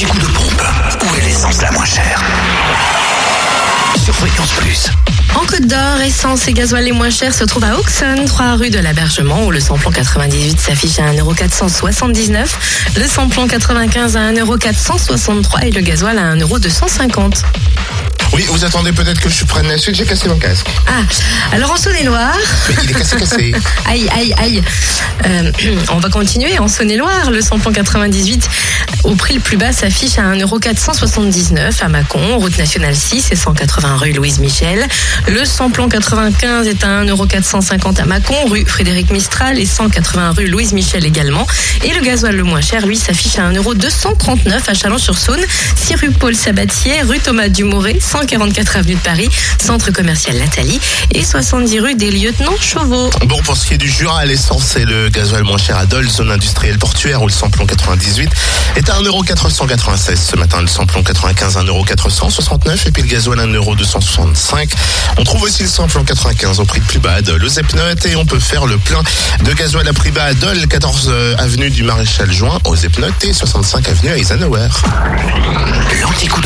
L'anti-coup de pompe. Où est l'essence la moins chère Sur Fréquence Plus. En Côte d'Or, essence et gasoil les moins chers se trouvent à Auxonne, 3 rue de l'Abergement, où le samplon 98 s'affiche à 1,479€, le samplon 95 à 1,463€ et le gasoil à 1,250€. Oui, vous attendez peut-être que je prenne la suite, j'ai cassé mon casque. Ah, alors en Saône-et-Loire, Mais il est cassé, cassé. aïe, aïe, aïe, Euh, on va continuer en Saône-et-Loire, le samplon 98 au prix le plus bas s'affiche à 1,479€ à Mâcon, route nationale 6 et 180 rue Louise Michel. Le samplon 95 est à 1,450€ à Mâcon, rue Frédéric Mistral et 180 rue Louise Michel également. Et le gasoil le moins cher, lui, s'affiche à 1,239€ à Chalon-sur-Saône, 6 rue Paul Sabatier, rue Thomas Dumoré, 144 avenue de Paris, centre commercial Lathalie et 70 rue des Lieutenants Chauveau. Bon, pour ce qui est du Jura, l'essence et le gasoil moins cher à Dole, zone industrielle portuaire, où le samplon 98 est à 1,496€ ce matin. Le samplon 95 à 1,469€ et puis le gasoil à 1,265€. On trouve aussi le samplon 95 au prix le plus bas à Dole, aux Epnotes, et on peut faire le plein de gasoil à prix bas à Dole, 14 avenue du Maréchal Juin, aux Epnotes et 65 avenue Eisenhower. L'anti-coup